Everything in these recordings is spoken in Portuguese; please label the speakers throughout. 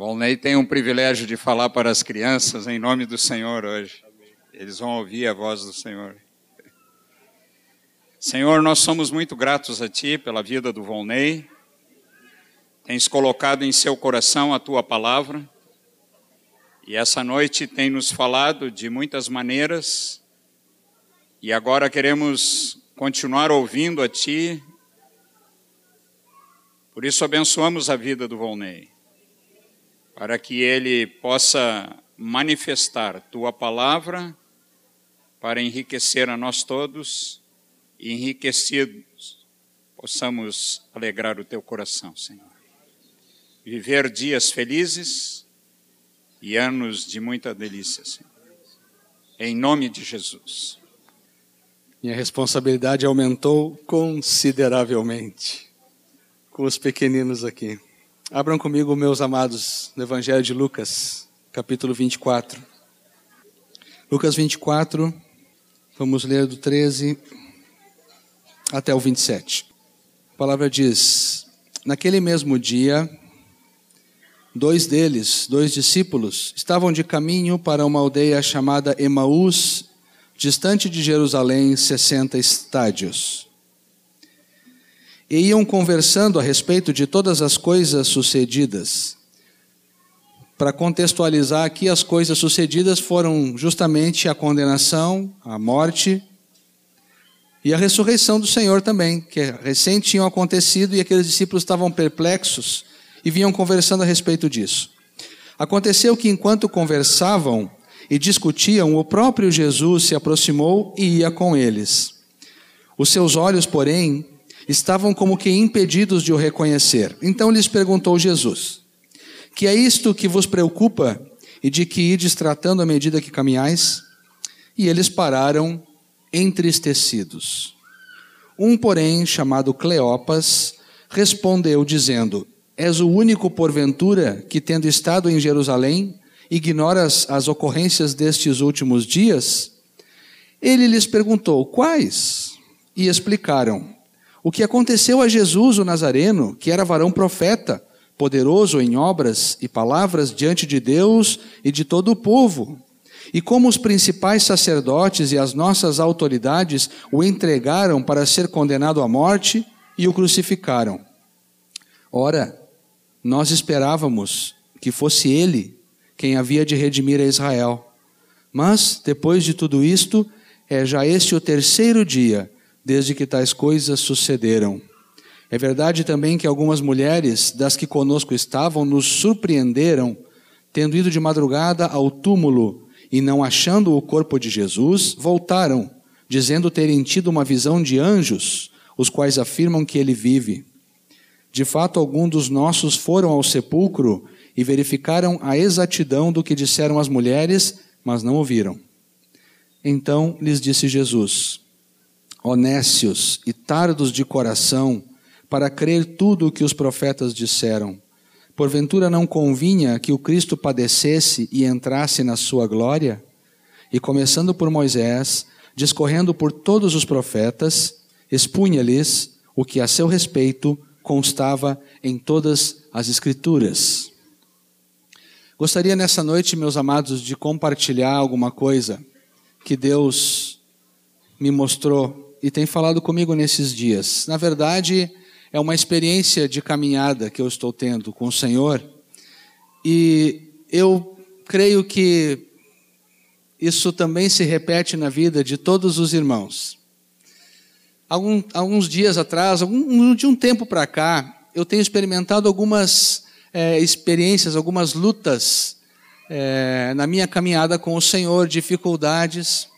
Speaker 1: Volney tem um privilégio de falar para as crianças em nome do Senhor hoje. Eles vão ouvir a voz do Senhor. Senhor, nós somos muito gratos a Ti pela vida do Volney. Tens colocado em seu coração a Tua palavra. E essa noite tem nos falado de muitas maneiras. E agora queremos continuar ouvindo a Ti. Por isso abençoamos a vida do Volney para que ele possa manifestar tua palavra para enriquecer a nós todos e enriquecidos possamos alegrar o teu coração, Senhor. Viver dias felizes e anos de muita delícia, Senhor. Em nome de Jesus.
Speaker 2: Minha responsabilidade aumentou consideravelmente com os pequeninos aqui. Abram comigo, meus amados, no Evangelho de Lucas, capítulo 24. Lucas 24, vamos ler do 13 até o 27. A palavra diz: Naquele mesmo dia, dois deles, dois discípulos, estavam de caminho para uma aldeia chamada Emaús, distante de Jerusalém, 60 estádios e iam conversando a respeito de todas as coisas sucedidas. Para contextualizar aqui, as coisas sucedidas foram justamente a condenação, a morte e a ressurreição do Senhor também, que recém tinham acontecido e aqueles discípulos estavam perplexos e vinham conversando a respeito disso. Aconteceu que enquanto conversavam e discutiam, o próprio Jesus se aproximou e ia com eles. Os seus olhos, porém, estavam como que impedidos de o reconhecer. Então lhes perguntou Jesus: Que é isto que vos preocupa e de que ides tratando à medida que caminhais? E eles pararam entristecidos. Um, porém, chamado Cleopas, respondeu dizendo: És o único porventura que tendo estado em Jerusalém, ignoras as ocorrências destes últimos dias? Ele lhes perguntou: Quais? E explicaram: o que aconteceu a Jesus o Nazareno, que era varão profeta, poderoso em obras e palavras diante de Deus e de todo o povo. E como os principais sacerdotes e as nossas autoridades o entregaram para ser condenado à morte e o crucificaram. Ora, nós esperávamos que fosse ele quem havia de redimir a Israel. Mas, depois de tudo isto, é já este o terceiro dia desde que tais coisas sucederam. É verdade também que algumas mulheres, das que conosco estavam, nos surpreenderam, tendo ido de madrugada ao túmulo e não achando o corpo de Jesus, voltaram, dizendo terem tido uma visão de anjos, os quais afirmam que ele vive. De fato, alguns dos nossos foram ao sepulcro e verificaram a exatidão do que disseram as mulheres, mas não ouviram. Então lhes disse Jesus: honécios e tardos de coração, para crer tudo o que os profetas disseram. Porventura não convinha que o Cristo padecesse e entrasse na sua glória? E começando por Moisés, discorrendo por todos os profetas, expunha-lhes o que a seu respeito constava em todas as Escrituras. Gostaria nessa noite, meus amados, de compartilhar alguma coisa que Deus me mostrou e tem falado comigo nesses dias. Na verdade, é uma experiência de caminhada que eu estou tendo com o Senhor e eu creio que isso também se repete na vida de todos os irmãos. Algum, alguns dias atrás, algum, de um tempo para cá, eu tenho experimentado algumas é, experiências, algumas lutas é, na minha caminhada com o Senhor, dificuldades.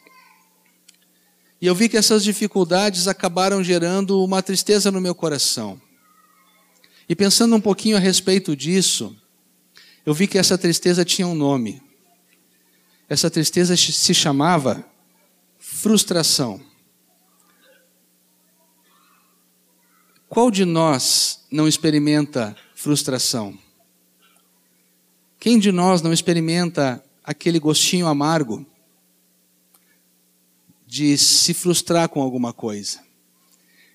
Speaker 2: E eu vi que essas dificuldades acabaram gerando uma tristeza no meu coração. E pensando um pouquinho a respeito disso, eu vi que essa tristeza tinha um nome. Essa tristeza se chamava frustração. Qual de nós não experimenta frustração? Quem de nós não experimenta aquele gostinho amargo de se frustrar com alguma coisa,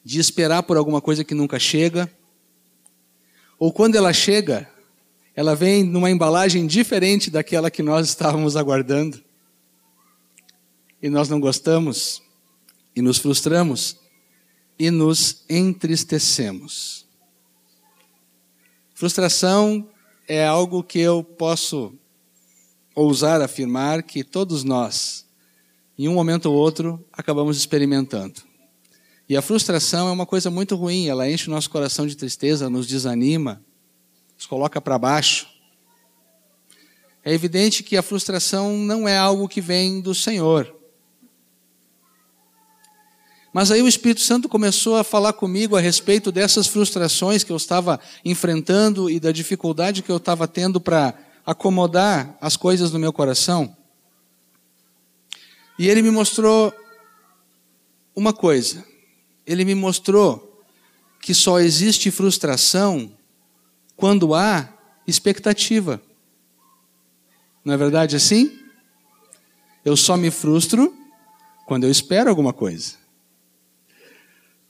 Speaker 2: de esperar por alguma coisa que nunca chega, ou quando ela chega, ela vem numa embalagem diferente daquela que nós estávamos aguardando. E nós não gostamos, e nos frustramos, e nos entristecemos. Frustração é algo que eu posso ousar afirmar que todos nós, em um momento ou outro, acabamos experimentando. E a frustração é uma coisa muito ruim, ela enche o nosso coração de tristeza, nos desanima, nos coloca para baixo. É evidente que a frustração não é algo que vem do Senhor. Mas aí o Espírito Santo começou a falar comigo a respeito dessas frustrações que eu estava enfrentando e da dificuldade que eu estava tendo para acomodar as coisas no meu coração. E ele me mostrou uma coisa. Ele me mostrou que só existe frustração quando há expectativa. Não é verdade assim? Eu só me frustro quando eu espero alguma coisa.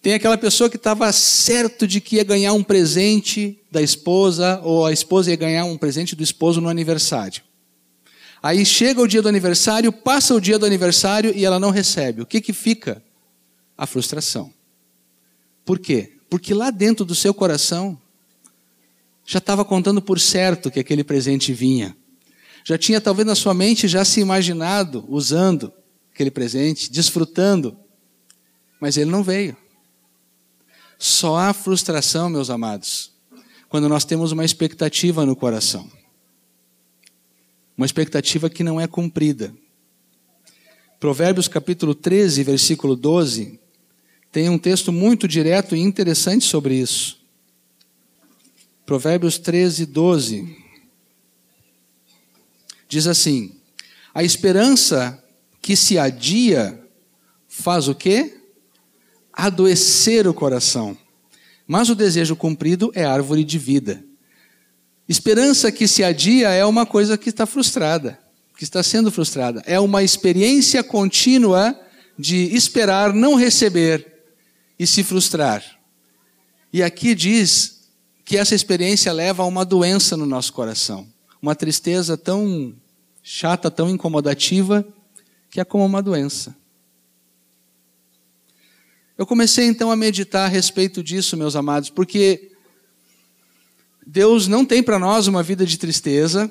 Speaker 2: Tem aquela pessoa que estava certo de que ia ganhar um presente da esposa, ou a esposa ia ganhar um presente do esposo no aniversário. Aí chega o dia do aniversário, passa o dia do aniversário e ela não recebe. O que, que fica? A frustração. Por quê? Porque lá dentro do seu coração já estava contando por certo que aquele presente vinha. Já tinha talvez na sua mente já se imaginado usando aquele presente, desfrutando, mas ele não veio. Só há frustração, meus amados, quando nós temos uma expectativa no coração. Uma expectativa que não é cumprida. Provérbios capítulo 13, versículo 12, tem um texto muito direto e interessante sobre isso. Provérbios 13, 12. Diz assim: A esperança que se adia faz o quê? adoecer o coração. Mas o desejo cumprido é árvore de vida. Esperança que se adia é uma coisa que está frustrada, que está sendo frustrada. É uma experiência contínua de esperar, não receber e se frustrar. E aqui diz que essa experiência leva a uma doença no nosso coração. Uma tristeza tão chata, tão incomodativa, que é como uma doença. Eu comecei então a meditar a respeito disso, meus amados, porque Deus não tem para nós uma vida de tristeza,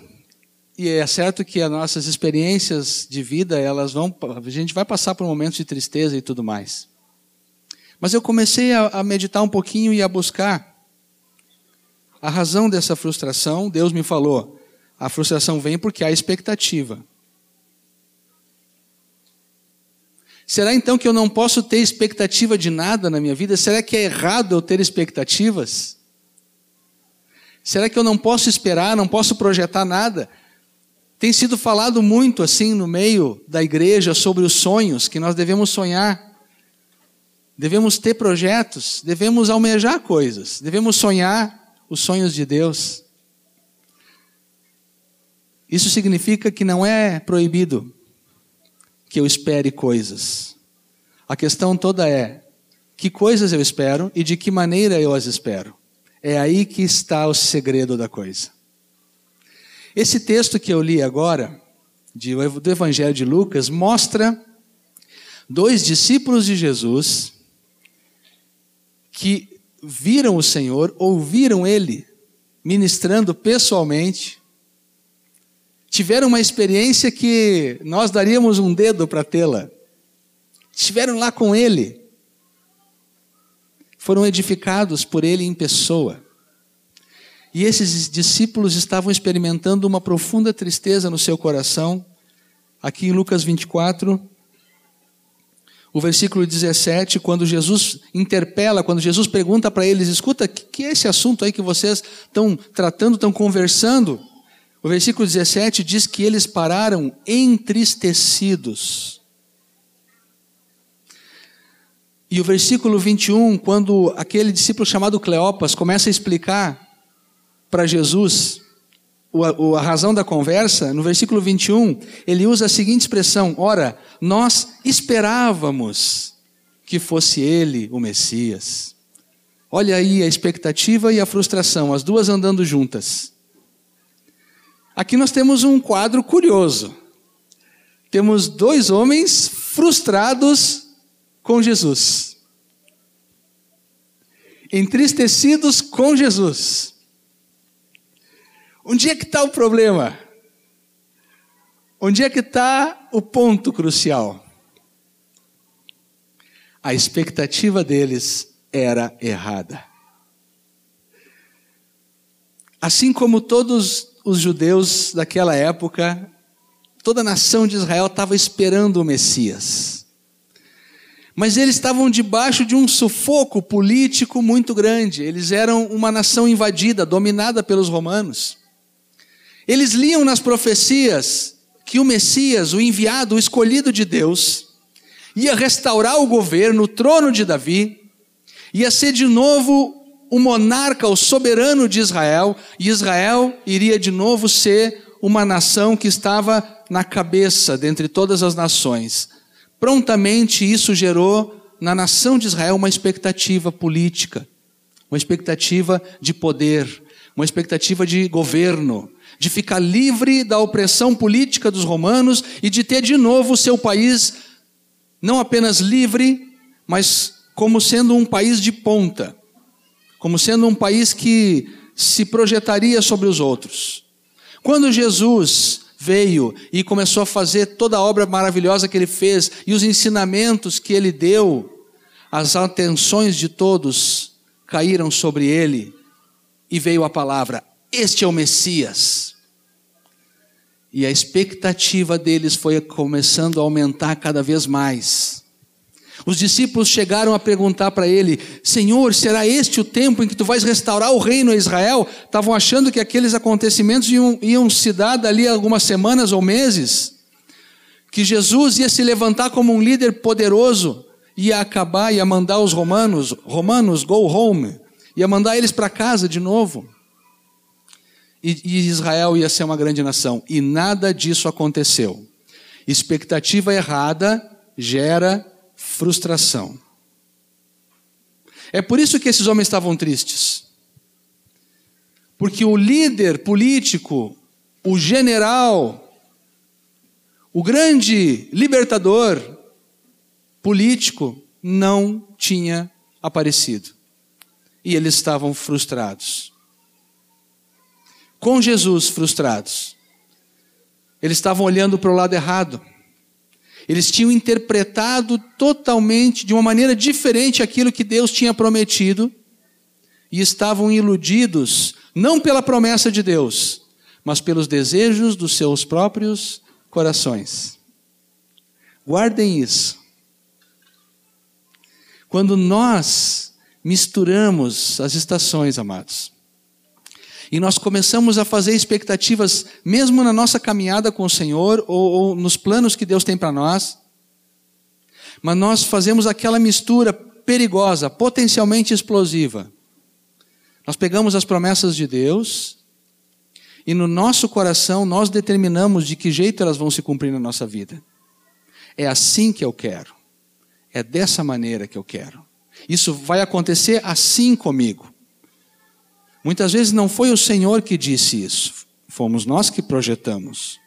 Speaker 2: e é certo que as nossas experiências de vida, elas vão, a gente vai passar por momentos de tristeza e tudo mais. Mas eu comecei a, a meditar um pouquinho e a buscar a razão dessa frustração. Deus me falou: a frustração vem porque há expectativa. Será então que eu não posso ter expectativa de nada na minha vida? Será que é errado eu ter expectativas? Será que eu não posso esperar, não posso projetar nada? Tem sido falado muito assim no meio da igreja sobre os sonhos, que nós devemos sonhar, devemos ter projetos, devemos almejar coisas, devemos sonhar os sonhos de Deus. Isso significa que não é proibido que eu espere coisas. A questão toda é: que coisas eu espero e de que maneira eu as espero? É aí que está o segredo da coisa. Esse texto que eu li agora, do Evangelho de Lucas, mostra dois discípulos de Jesus que viram o Senhor, ouviram ele ministrando pessoalmente, tiveram uma experiência que nós daríamos um dedo para tê-la. Estiveram lá com ele. Foram edificados por ele em pessoa. E esses discípulos estavam experimentando uma profunda tristeza no seu coração. Aqui em Lucas 24, o versículo 17, quando Jesus interpela, quando Jesus pergunta para eles: escuta, o que é esse assunto aí que vocês estão tratando, estão conversando? O versículo 17 diz que eles pararam entristecidos. E o versículo 21, quando aquele discípulo chamado Cleopas começa a explicar para Jesus a razão da conversa, no versículo 21, ele usa a seguinte expressão: Ora, nós esperávamos que fosse ele o Messias. Olha aí a expectativa e a frustração, as duas andando juntas. Aqui nós temos um quadro curioso. Temos dois homens frustrados com Jesus. Entristecidos com Jesus. Onde é que está o problema? Onde é que está o ponto crucial? A expectativa deles era errada. Assim como todos os judeus daquela época, toda a nação de Israel estava esperando o Messias. Mas eles estavam debaixo de um sufoco político muito grande. Eles eram uma nação invadida, dominada pelos romanos. Eles liam nas profecias que o Messias, o enviado, o escolhido de Deus, ia restaurar o governo, o trono de Davi, ia ser de novo o monarca, o soberano de Israel, e Israel iria de novo ser uma nação que estava na cabeça dentre todas as nações. Prontamente isso gerou na nação de Israel uma expectativa política, uma expectativa de poder, uma expectativa de governo, de ficar livre da opressão política dos romanos e de ter de novo o seu país não apenas livre, mas como sendo um país de ponta como sendo um país que se projetaria sobre os outros. Quando Jesus veio e começou a fazer toda a obra maravilhosa que ele fez e os ensinamentos que ele deu, as atenções de todos caíram sobre ele e veio a palavra: Este é o Messias. E a expectativa deles foi começando a aumentar cada vez mais. Os discípulos chegaram a perguntar para ele: Senhor, será este o tempo em que tu vais restaurar o reino a Israel? Estavam achando que aqueles acontecimentos iam, iam se dar dali algumas semanas ou meses. Que Jesus ia se levantar como um líder poderoso, ia acabar, ia mandar os romanos, romanos, go home, ia mandar eles para casa de novo. E, e Israel ia ser uma grande nação. E nada disso aconteceu. Expectativa errada gera frustração. É por isso que esses homens estavam tristes. Porque o líder político, o general, o grande libertador político não tinha aparecido. E eles estavam frustrados. Com Jesus frustrados. Eles estavam olhando para o lado errado. Eles tinham interpretado totalmente, de uma maneira diferente, aquilo que Deus tinha prometido e estavam iludidos, não pela promessa de Deus, mas pelos desejos dos seus próprios corações. Guardem isso. Quando nós misturamos as estações, amados, e nós começamos a fazer expectativas, mesmo na nossa caminhada com o Senhor, ou, ou nos planos que Deus tem para nós. Mas nós fazemos aquela mistura perigosa, potencialmente explosiva. Nós pegamos as promessas de Deus e no nosso coração nós determinamos de que jeito elas vão se cumprir na nossa vida. É assim que eu quero. É dessa maneira que eu quero. Isso vai acontecer assim comigo. Muitas vezes não foi o Senhor que disse isso, fomos nós que projetamos.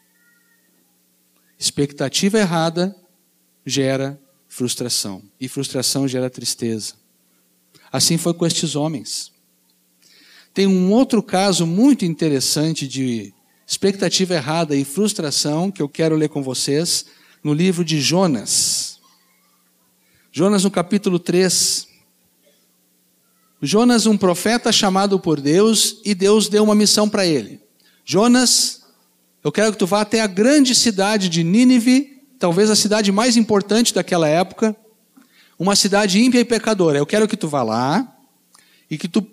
Speaker 2: Expectativa errada gera frustração, e frustração gera tristeza. Assim foi com estes homens. Tem um outro caso muito interessante de expectativa errada e frustração que eu quero ler com vocês no livro de Jonas. Jonas, no capítulo 3. Jonas, um profeta chamado por Deus, e Deus deu uma missão para ele. Jonas, eu quero que tu vá até a grande cidade de Nínive, talvez a cidade mais importante daquela época, uma cidade ímpia e pecadora. Eu quero que tu vá lá e que tu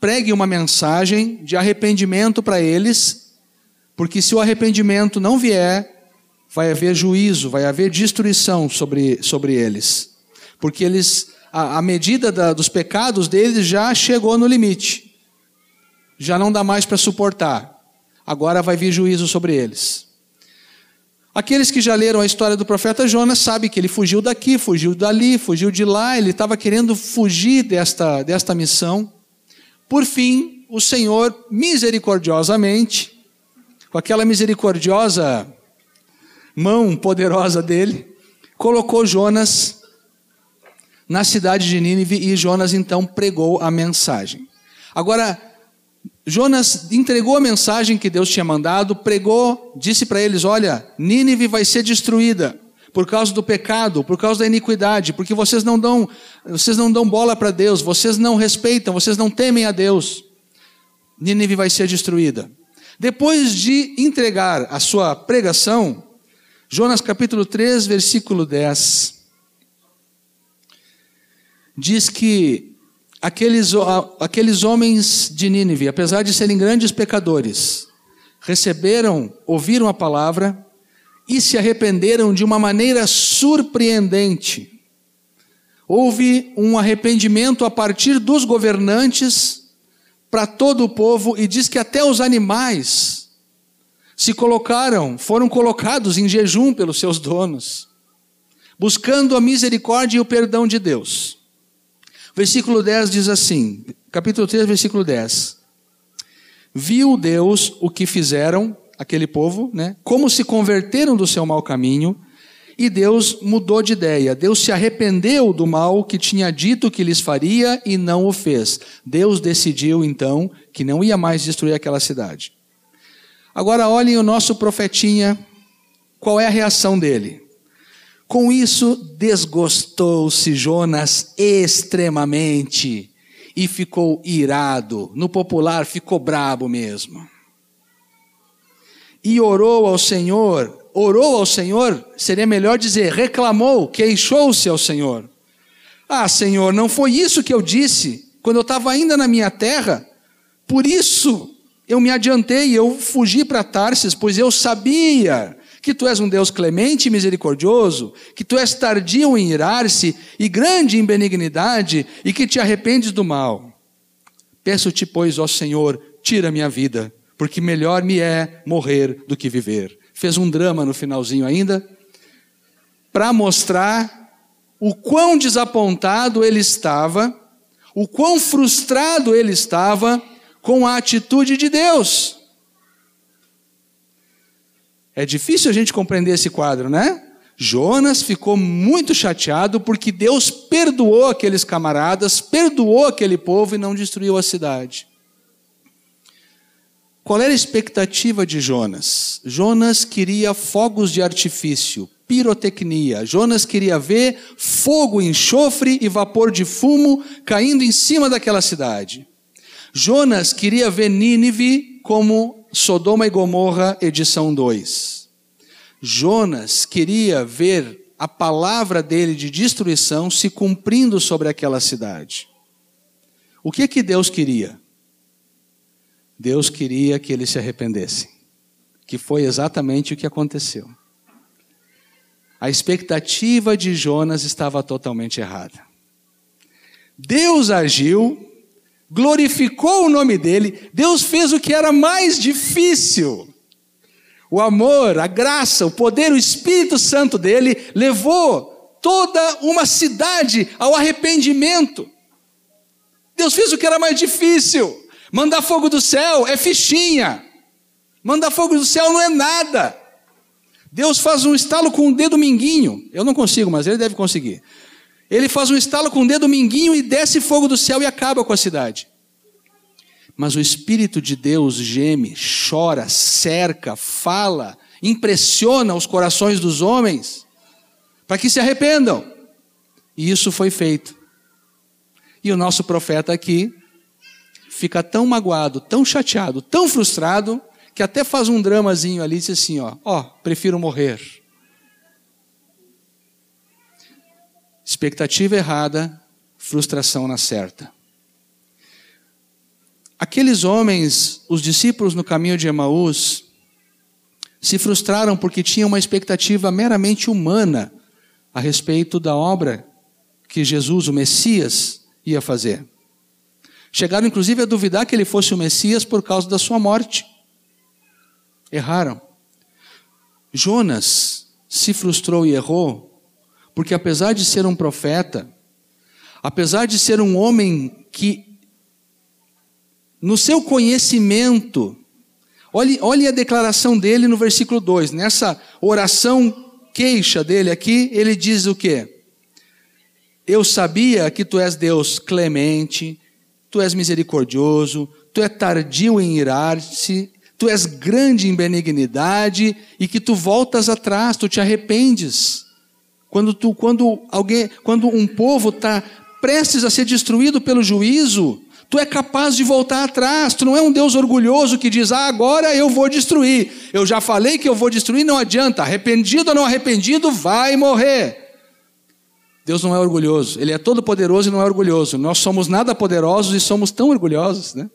Speaker 2: pregue uma mensagem de arrependimento para eles, porque se o arrependimento não vier, vai haver juízo, vai haver destruição sobre, sobre eles. Porque eles a, a medida da, dos pecados deles já chegou no limite. Já não dá mais para suportar. Agora vai vir juízo sobre eles. Aqueles que já leram a história do profeta Jonas sabem que ele fugiu daqui, fugiu dali, fugiu de lá, ele estava querendo fugir desta, desta missão. Por fim, o Senhor, misericordiosamente, com aquela misericordiosa mão poderosa dele, colocou Jonas na cidade de Nínive e Jonas então pregou a mensagem. Agora, Jonas entregou a mensagem que Deus tinha mandado, pregou, disse para eles: Olha, Nínive vai ser destruída por causa do pecado, por causa da iniquidade, porque vocês não dão, vocês não dão bola para Deus, vocês não respeitam, vocês não temem a Deus. Nínive vai ser destruída. Depois de entregar a sua pregação, Jonas capítulo 3, versículo 10, diz que aqueles, aqueles homens de Nínive, apesar de serem grandes pecadores, receberam, ouviram a palavra e se arrependeram de uma maneira surpreendente. Houve um arrependimento a partir dos governantes para todo o povo e diz que até os animais se colocaram, foram colocados em jejum pelos seus donos, buscando a misericórdia e o perdão de Deus. Versículo 10 diz assim, capítulo 3, versículo 10. Viu Deus o que fizeram aquele povo, né? Como se converteram do seu mau caminho, e Deus mudou de ideia. Deus se arrependeu do mal que tinha dito que lhes faria e não o fez. Deus decidiu então que não ia mais destruir aquela cidade. Agora olhem o nosso profetinha, qual é a reação dele? Com isso, desgostou-se Jonas extremamente e ficou irado. No popular, ficou brabo mesmo. E orou ao Senhor. Orou ao Senhor, seria melhor dizer, reclamou, queixou-se ao Senhor. Ah, Senhor, não foi isso que eu disse quando eu estava ainda na minha terra? Por isso eu me adiantei, eu fugi para Tarsis, pois eu sabia que tu és um Deus clemente e misericordioso, que tu és tardio em irar-se e grande em benignidade, e que te arrependes do mal. Peço-te, pois, ó Senhor, tira minha vida, porque melhor me é morrer do que viver. Fez um drama no finalzinho ainda, para mostrar o quão desapontado ele estava, o quão frustrado ele estava com a atitude de Deus. É difícil a gente compreender esse quadro, né? Jonas ficou muito chateado porque Deus perdoou aqueles camaradas, perdoou aquele povo e não destruiu a cidade. Qual era a expectativa de Jonas? Jonas queria fogos de artifício, pirotecnia. Jonas queria ver fogo, enxofre e vapor de fumo caindo em cima daquela cidade. Jonas queria ver Nínive como Sodoma e Gomorra, edição 2. Jonas queria ver a palavra dele de destruição se cumprindo sobre aquela cidade. O que que Deus queria? Deus queria que eles se arrependessem, que foi exatamente o que aconteceu. A expectativa de Jonas estava totalmente errada. Deus agiu glorificou o nome dele, Deus fez o que era mais difícil. O amor, a graça, o poder, o Espírito Santo dele levou toda uma cidade ao arrependimento. Deus fez o que era mais difícil. Mandar fogo do céu é fichinha. Mandar fogo do céu não é nada. Deus faz um estalo com o dedo minguinho. Eu não consigo, mas ele deve conseguir. Ele faz um estalo com o dedo minguinho e desce fogo do céu e acaba com a cidade. Mas o Espírito de Deus geme, chora, cerca, fala, impressiona os corações dos homens para que se arrependam. E isso foi feito. E o nosso profeta aqui fica tão magoado, tão chateado, tão frustrado, que até faz um dramazinho ali e diz assim: ó, ó, prefiro morrer Expectativa errada, frustração na certa. Aqueles homens, os discípulos no caminho de Emaús, se frustraram porque tinham uma expectativa meramente humana a respeito da obra que Jesus, o Messias, ia fazer. Chegaram inclusive a duvidar que ele fosse o Messias por causa da sua morte. Erraram. Jonas se frustrou e errou porque apesar de ser um profeta, apesar de ser um homem que, no seu conhecimento, Olhe, olhe a declaração dele no versículo 2. Nessa oração queixa dele aqui, ele diz o quê? Eu sabia que tu és Deus clemente, tu és misericordioso, tu és tardio em irar-se, tu és grande em benignidade e que tu voltas atrás, tu te arrependes. Quando tu, quando alguém, quando um povo está prestes a ser destruído pelo juízo, tu é capaz de voltar atrás. Tu não é um Deus orgulhoso que diz: ah, agora eu vou destruir. Eu já falei que eu vou destruir, não adianta. Arrependido ou não arrependido, vai morrer. Deus não é orgulhoso, Ele é todo poderoso e não é orgulhoso. Nós somos nada poderosos e somos tão orgulhosos, né?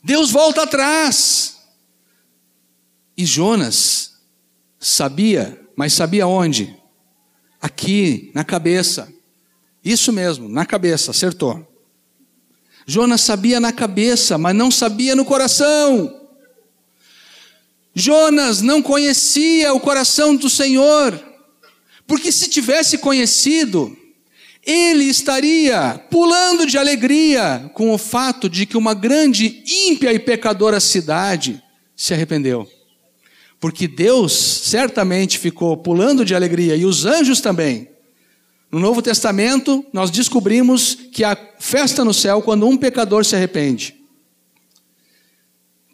Speaker 2: Deus volta atrás. E Jonas sabia, mas sabia onde? Aqui, na cabeça. Isso mesmo, na cabeça, acertou. Jonas sabia na cabeça, mas não sabia no coração. Jonas não conhecia o coração do Senhor. Porque se tivesse conhecido, ele estaria pulando de alegria com o fato de que uma grande ímpia e pecadora cidade se arrependeu. Porque Deus certamente ficou pulando de alegria e os anjos também. No Novo Testamento, nós descobrimos que há festa no céu quando um pecador se arrepende.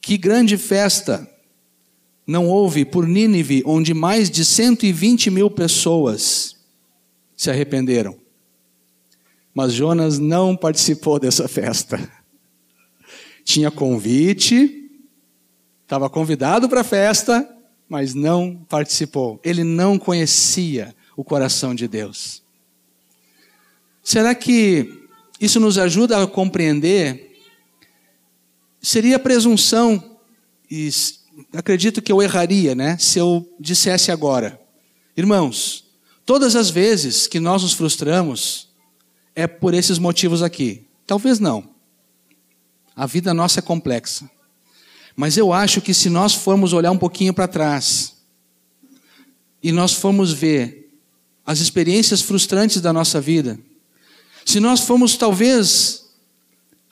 Speaker 2: Que grande festa não houve por Nínive, onde mais de 120 mil pessoas se arrependeram. Mas Jonas não participou dessa festa. Tinha convite, estava convidado para a festa, mas não participou. Ele não conhecia o coração de Deus. Será que isso nos ajuda a compreender? Seria presunção e acredito que eu erraria, né, se eu dissesse agora, irmãos, todas as vezes que nós nos frustramos é por esses motivos aqui. Talvez não. A vida nossa é complexa. Mas eu acho que se nós formos olhar um pouquinho para trás e nós formos ver as experiências frustrantes da nossa vida, se nós formos talvez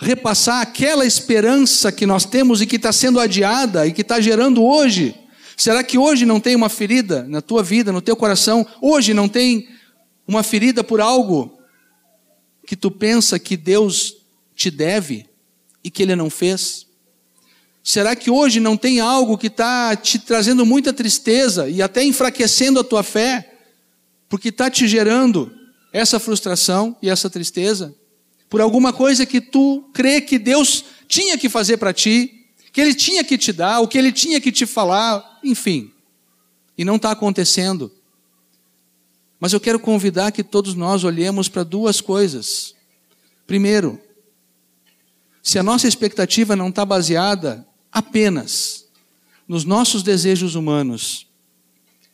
Speaker 2: repassar aquela esperança que nós temos e que está sendo adiada e que está gerando hoje. Será que hoje não tem uma ferida na tua vida, no teu coração? Hoje não tem uma ferida por algo que tu pensa que Deus te deve e que Ele não fez? Será que hoje não tem algo que está te trazendo muita tristeza e até enfraquecendo a tua fé, porque está te gerando essa frustração e essa tristeza? por alguma coisa que tu crê que Deus tinha que fazer para ti, que Ele tinha que te dar, o que Ele tinha que te falar, enfim. E não está acontecendo. Mas eu quero convidar que todos nós olhemos para duas coisas. Primeiro, se a nossa expectativa não está baseada apenas nos nossos desejos humanos,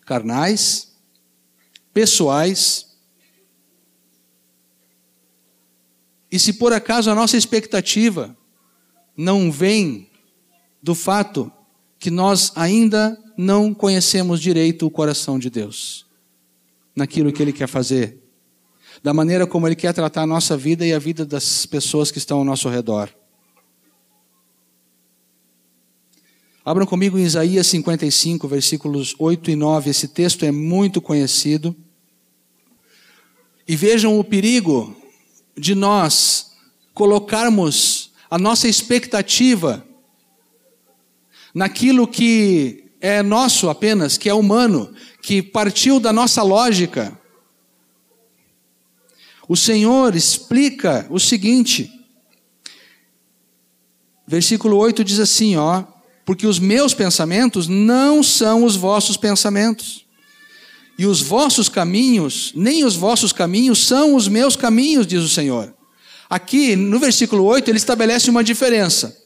Speaker 2: carnais, pessoais, E se por acaso a nossa expectativa não vem do fato que nós ainda não conhecemos direito o coração de Deus, naquilo que Ele quer fazer, da maneira como Ele quer tratar a nossa vida e a vida das pessoas que estão ao nosso redor. Abram comigo em Isaías 55, versículos 8 e 9. Esse texto é muito conhecido. E vejam o perigo de nós colocarmos a nossa expectativa naquilo que é nosso apenas, que é humano, que partiu da nossa lógica. O Senhor explica o seguinte, versículo 8 diz assim, ó, porque os meus pensamentos não são os vossos pensamentos e os vossos caminhos, nem os vossos caminhos são os meus caminhos, diz o Senhor. Aqui, no versículo 8, ele estabelece uma diferença.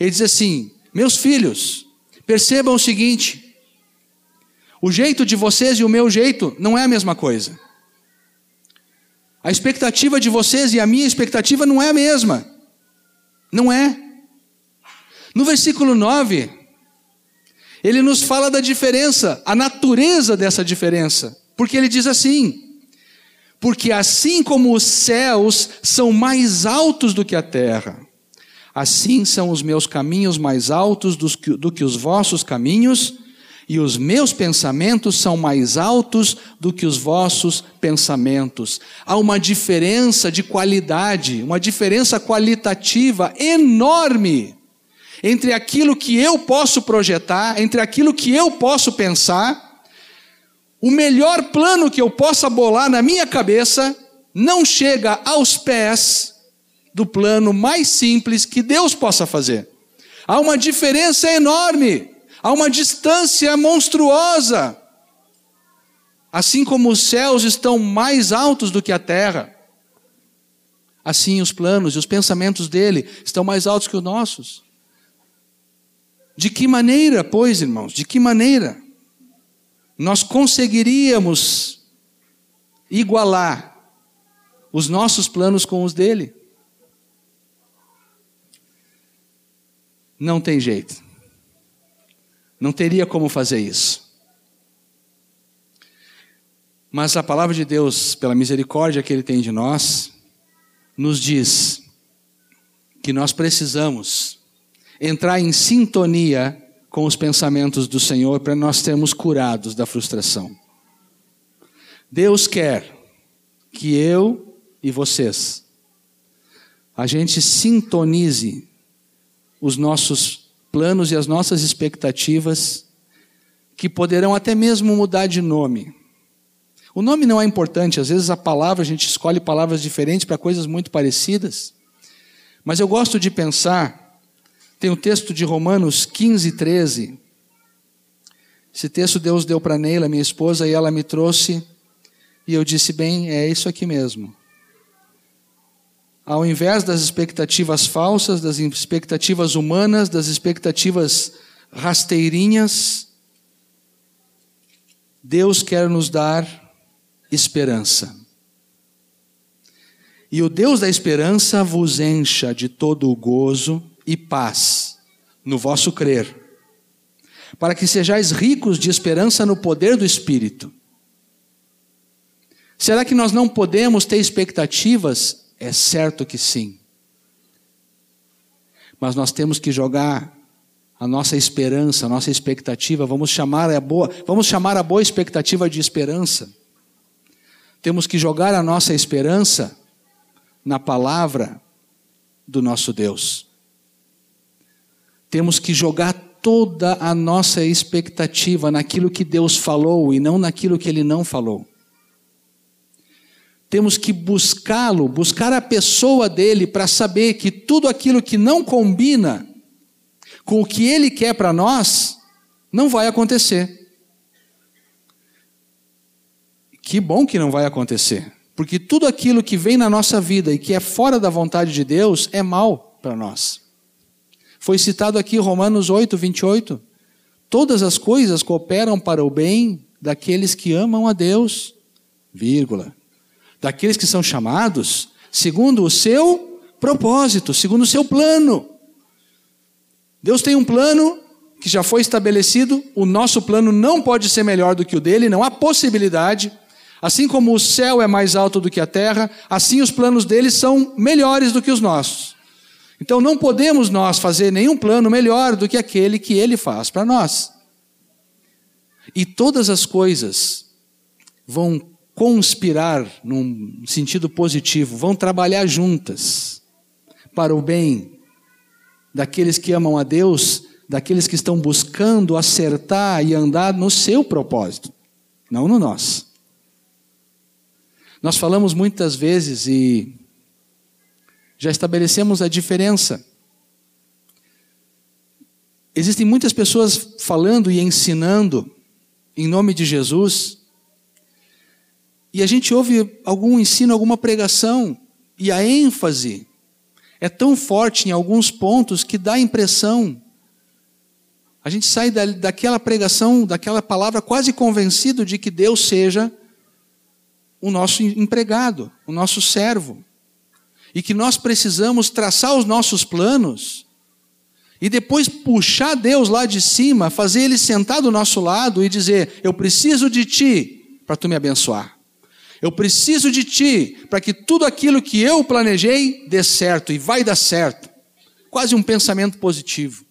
Speaker 2: Ele diz assim: Meus filhos, percebam o seguinte: o jeito de vocês e o meu jeito não é a mesma coisa. A expectativa de vocês e a minha expectativa não é a mesma. Não é. No versículo 9, ele nos fala da diferença, a natureza dessa diferença. Porque ele diz assim: Porque assim como os céus são mais altos do que a terra, Assim são os meus caminhos mais altos do que os vossos caminhos, e os meus pensamentos são mais altos do que os vossos pensamentos. Há uma diferença de qualidade, uma diferença qualitativa enorme entre aquilo que eu posso projetar, entre aquilo que eu posso pensar. O melhor plano que eu possa bolar na minha cabeça não chega aos pés do plano mais simples que Deus possa fazer. Há uma diferença enorme. Há uma distância monstruosa. Assim como os céus estão mais altos do que a terra, assim os planos e os pensamentos dele estão mais altos que os nossos. De que maneira, pois, irmãos, de que maneira nós conseguiríamos igualar os nossos planos com os dele? Não tem jeito. Não teria como fazer isso. Mas a palavra de Deus, pela misericórdia que Ele tem de nós, nos diz que nós precisamos entrar em sintonia com os pensamentos do Senhor para nós sermos curados da frustração. Deus quer que eu e vocês, a gente sintonize os nossos planos e as nossas expectativas, que poderão até mesmo mudar de nome. O nome não é importante, às vezes a palavra, a gente escolhe palavras diferentes para coisas muito parecidas. Mas eu gosto de pensar, tem o texto de Romanos 15, 13. Esse texto Deus deu para Neila, minha esposa, e ela me trouxe, e eu disse: bem, é isso aqui mesmo ao invés das expectativas falsas, das expectativas humanas, das expectativas rasteirinhas, Deus quer nos dar esperança. E o Deus da esperança vos encha de todo o gozo e paz no vosso crer, para que sejais ricos de esperança no poder do Espírito. Será que nós não podemos ter expectativas é certo que sim. Mas nós temos que jogar a nossa esperança, a nossa expectativa, vamos chamar a boa, vamos chamar a boa expectativa de esperança. Temos que jogar a nossa esperança na palavra do nosso Deus. Temos que jogar toda a nossa expectativa naquilo que Deus falou e não naquilo que ele não falou temos que buscá-lo, buscar a pessoa dele para saber que tudo aquilo que não combina com o que ele quer para nós, não vai acontecer. Que bom que não vai acontecer, porque tudo aquilo que vem na nossa vida e que é fora da vontade de Deus é mal para nós. Foi citado aqui Romanos 8, 28. Todas as coisas cooperam para o bem daqueles que amam a Deus, vírgula daqueles que são chamados segundo o seu propósito, segundo o seu plano. Deus tem um plano que já foi estabelecido, o nosso plano não pode ser melhor do que o dele, não há possibilidade. Assim como o céu é mais alto do que a terra, assim os planos dele são melhores do que os nossos. Então não podemos nós fazer nenhum plano melhor do que aquele que ele faz para nós. E todas as coisas vão conspirar num sentido positivo, vão trabalhar juntas para o bem daqueles que amam a Deus, daqueles que estão buscando acertar e andar no seu propósito, não no nosso. Nós falamos muitas vezes e já estabelecemos a diferença. Existem muitas pessoas falando e ensinando em nome de Jesus, e a gente ouve algum ensino, alguma pregação, e a ênfase é tão forte em alguns pontos que dá a impressão. A gente sai da, daquela pregação, daquela palavra, quase convencido de que Deus seja o nosso empregado, o nosso servo. E que nós precisamos traçar os nossos planos e depois puxar Deus lá de cima, fazer Ele sentar do nosso lado e dizer: Eu preciso de Ti para Tu me abençoar. Eu preciso de ti para que tudo aquilo que eu planejei dê certo e vai dar certo. quase um pensamento positivo.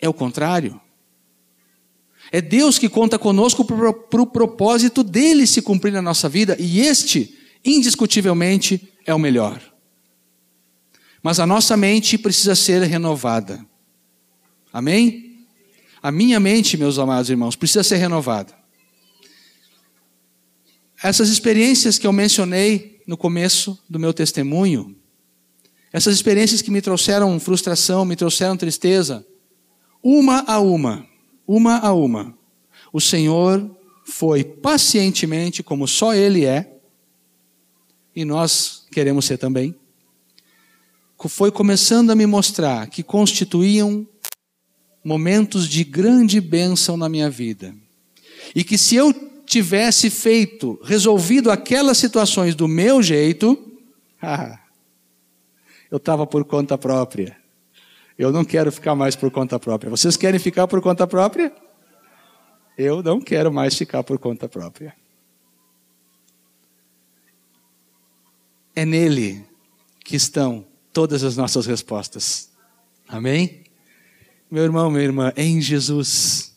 Speaker 2: É o contrário. É Deus que conta conosco para o propósito dele se cumprir na nossa vida, e este, indiscutivelmente, é o melhor. Mas a nossa mente precisa ser renovada. Amém? A minha mente, meus amados irmãos, precisa ser renovada. Essas experiências que eu mencionei no começo do meu testemunho, essas experiências que me trouxeram frustração, me trouxeram tristeza, uma a uma, uma a uma, o Senhor foi pacientemente, como só Ele é, e nós queremos ser também, foi começando a me mostrar que constituíam momentos de grande bênção na minha vida. E que se eu tivesse feito, resolvido aquelas situações do meu jeito, ah, eu estava por conta própria. Eu não quero ficar mais por conta própria. Vocês querem ficar por conta própria? Eu não quero mais ficar por conta própria. É nele que estão todas as nossas respostas. Amém? Meu irmão, minha irmã, é em Jesus.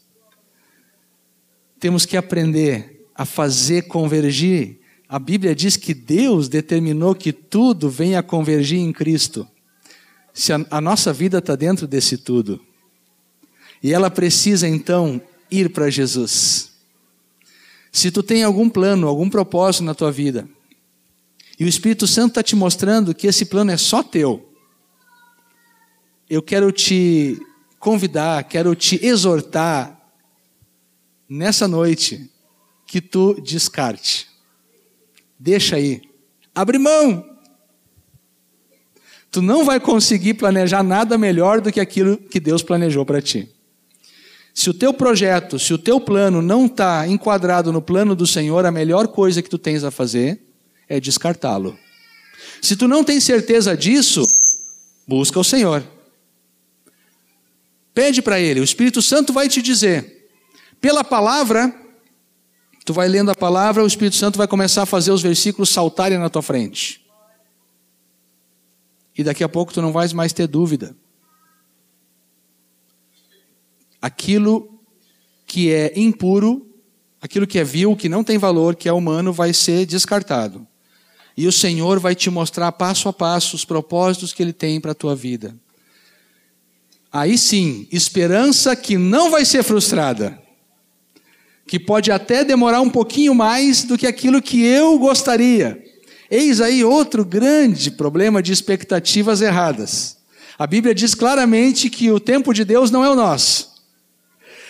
Speaker 2: Temos que aprender a fazer convergir. A Bíblia diz que Deus determinou que tudo venha a convergir em Cristo. Se a, a nossa vida está dentro desse tudo. E ela precisa então ir para Jesus. Se tu tem algum plano, algum propósito na tua vida, e o Espírito Santo está te mostrando que esse plano é só teu. Eu quero te convidar, quero te exortar nessa noite que tu descarte. Deixa aí. Abre mão. Tu não vai conseguir planejar nada melhor do que aquilo que Deus planejou para ti. Se o teu projeto, se o teu plano não está enquadrado no plano do Senhor, a melhor coisa que tu tens a fazer é descartá-lo. Se tu não tens certeza disso, busca o Senhor. Pede para Ele, o Espírito Santo vai te dizer. Pela palavra, tu vai lendo a palavra, o Espírito Santo vai começar a fazer os versículos saltarem na tua frente. E daqui a pouco tu não vais mais ter dúvida. Aquilo que é impuro, aquilo que é vil, que não tem valor, que é humano, vai ser descartado. E o Senhor vai te mostrar passo a passo os propósitos que Ele tem para a tua vida. Aí sim, esperança que não vai ser frustrada, que pode até demorar um pouquinho mais do que aquilo que eu gostaria. Eis aí outro grande problema de expectativas erradas. A Bíblia diz claramente que o tempo de Deus não é o nosso.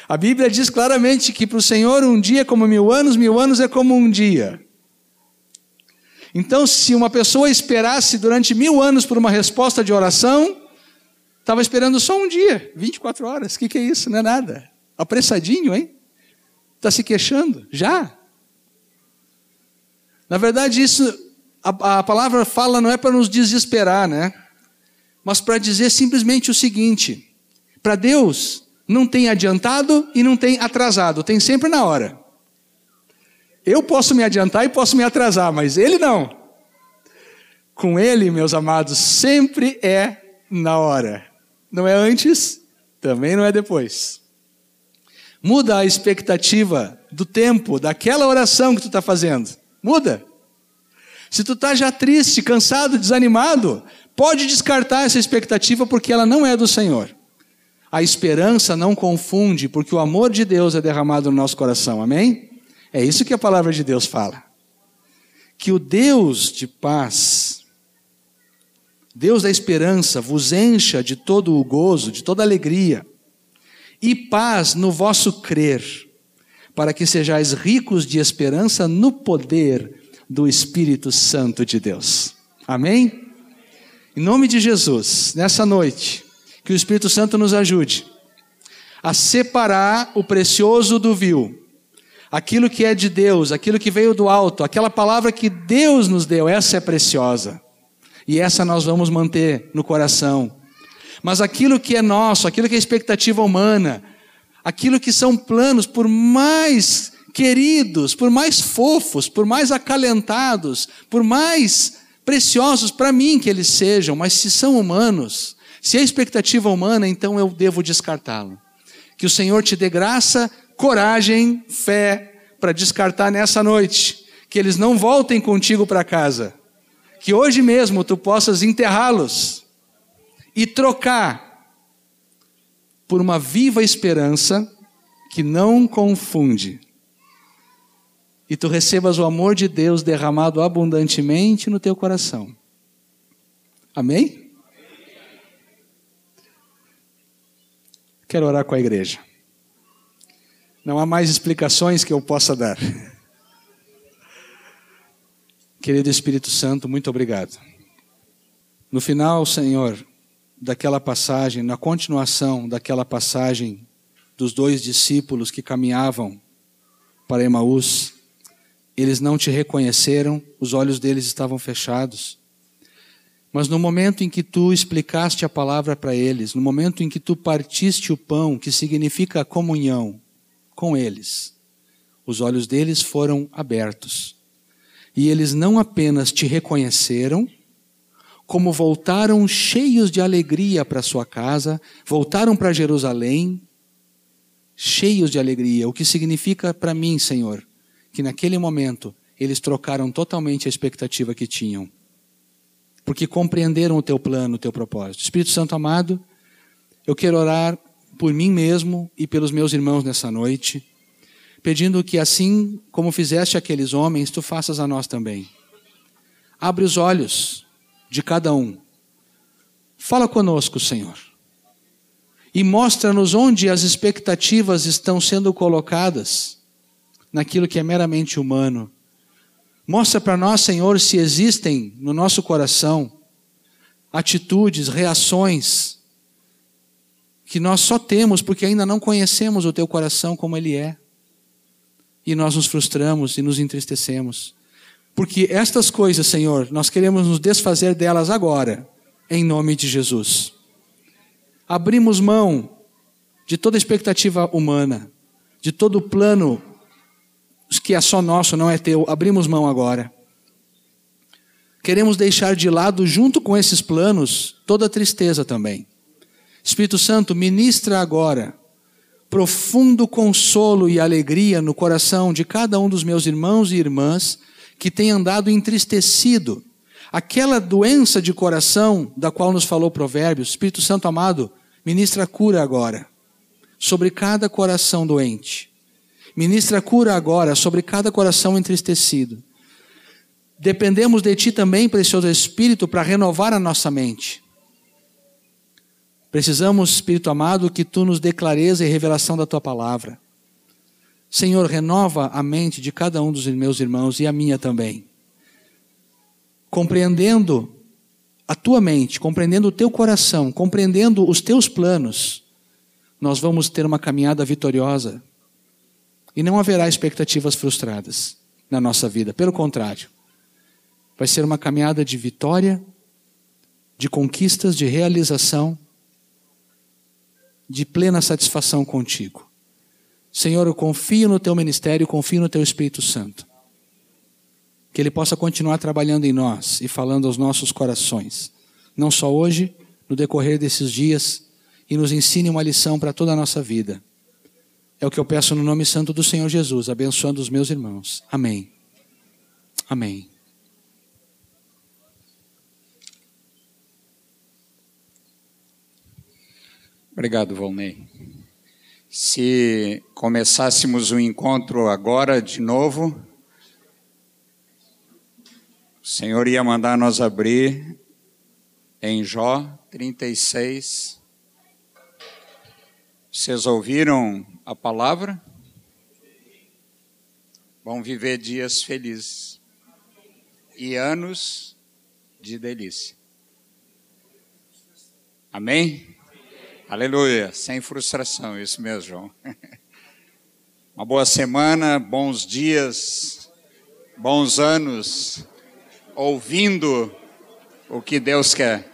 Speaker 2: A Bíblia diz claramente que para o Senhor um dia é como mil anos, mil anos é como um dia. Então, se uma pessoa esperasse durante mil anos por uma resposta de oração, estava esperando só um dia, 24 horas. O que, que é isso? Não é nada. Apressadinho, hein? Está se queixando? Já? Na verdade, isso, a, a palavra fala não é para nos desesperar, né? Mas para dizer simplesmente o seguinte: para Deus, não tem adiantado e não tem atrasado, tem sempre na hora. Eu posso me adiantar e posso me atrasar, mas ele não. Com ele, meus amados, sempre é na hora. Não é antes, também não é depois. Muda a expectativa do tempo, daquela oração que tu está fazendo. Muda. Se tu está já triste, cansado, desanimado, pode descartar essa expectativa porque ela não é do Senhor. A esperança não confunde, porque o amor de Deus é derramado no nosso coração. Amém? É isso que a palavra de Deus fala. Que o Deus de paz, Deus da esperança, vos encha de todo o gozo, de toda alegria e paz no vosso crer, para que sejais ricos de esperança no poder do Espírito Santo de Deus. Amém? Em nome de Jesus, nessa noite, que o Espírito Santo nos ajude a separar o precioso do vil aquilo que é de Deus, aquilo que veio do alto, aquela palavra que Deus nos deu, essa é preciosa. E essa nós vamos manter no coração. Mas aquilo que é nosso, aquilo que é expectativa humana, aquilo que são planos, por mais queridos, por mais fofos, por mais acalentados, por mais preciosos para mim que eles sejam, mas se são humanos, Se é expectativa humana, então eu devo descartá-la. Que o Senhor te dê graça, coragem, fé para descartar nessa noite. Que eles não voltem contigo para casa. Que hoje mesmo tu possas enterrá-los e trocar por uma viva esperança que não confunde. E tu recebas o amor de Deus derramado abundantemente no teu coração. Amém? Quero orar com a igreja. Não há mais explicações que eu possa dar. Querido Espírito Santo, muito obrigado. No final, Senhor, daquela passagem, na continuação daquela passagem dos dois discípulos que caminhavam para Emaús, eles não te reconheceram, os olhos deles estavam fechados. Mas no momento em que tu explicaste a palavra para eles, no momento em que tu partiste o pão, que significa comunhão com eles, os olhos deles foram abertos. E eles não apenas te reconheceram, como voltaram cheios de alegria para sua casa, voltaram para Jerusalém, cheios de alegria, o que significa para mim, Senhor, que naquele momento eles trocaram totalmente a expectativa que tinham porque compreenderam o teu plano, o teu propósito. Espírito Santo amado, eu quero orar por mim mesmo e pelos meus irmãos nessa noite, pedindo que assim como fizeste aqueles homens, tu faças a nós também. Abre os olhos de cada um. Fala conosco, Senhor. E mostra-nos onde as expectativas estão sendo colocadas naquilo que é meramente humano Mostra para nós, Senhor, se existem no nosso coração atitudes, reações que nós só temos porque ainda não conhecemos o teu coração como ele é. E nós nos frustramos e nos entristecemos. Porque estas coisas, Senhor, nós queremos nos desfazer delas agora, em nome de Jesus. Abrimos mão de toda expectativa humana, de todo plano que é só nosso, não é teu, abrimos mão agora. Queremos deixar de lado, junto com esses planos, toda tristeza também. Espírito Santo, ministra agora profundo consolo e alegria no coração de cada um dos meus irmãos e irmãs que tem andado entristecido. Aquela doença de coração da qual nos falou Provérbios, Espírito Santo amado, ministra cura agora sobre cada coração doente. Ministra cura agora sobre cada coração entristecido. Dependemos de Ti também, precioso Espírito, para renovar a nossa mente. Precisamos, Espírito amado, que Tu nos dê clareza e revelação da Tua palavra. Senhor, renova a mente de cada um dos meus irmãos e a minha também. Compreendendo a tua mente, compreendendo o teu coração, compreendendo os teus planos, nós vamos ter uma caminhada vitoriosa e não haverá expectativas frustradas na nossa vida. Pelo contrário, vai ser uma caminhada de vitória, de conquistas, de realização, de plena satisfação contigo. Senhor, eu confio no teu ministério, confio no teu Espírito Santo. Que ele possa continuar trabalhando em nós e falando aos nossos corações, não só hoje, no decorrer desses dias, e nos ensine uma lição para toda a nossa vida. É o que eu peço no nome santo do Senhor Jesus, abençoando os meus irmãos. Amém. Amém.
Speaker 1: Obrigado, Volney. Se começássemos o encontro agora de novo, o Senhor ia mandar nós abrir em Jó 36. Vocês ouviram a palavra, vão viver dias felizes e anos de delícia. Amém? Aleluia, sem frustração, isso mesmo, João. Uma boa semana, bons dias, bons anos, ouvindo o que Deus quer.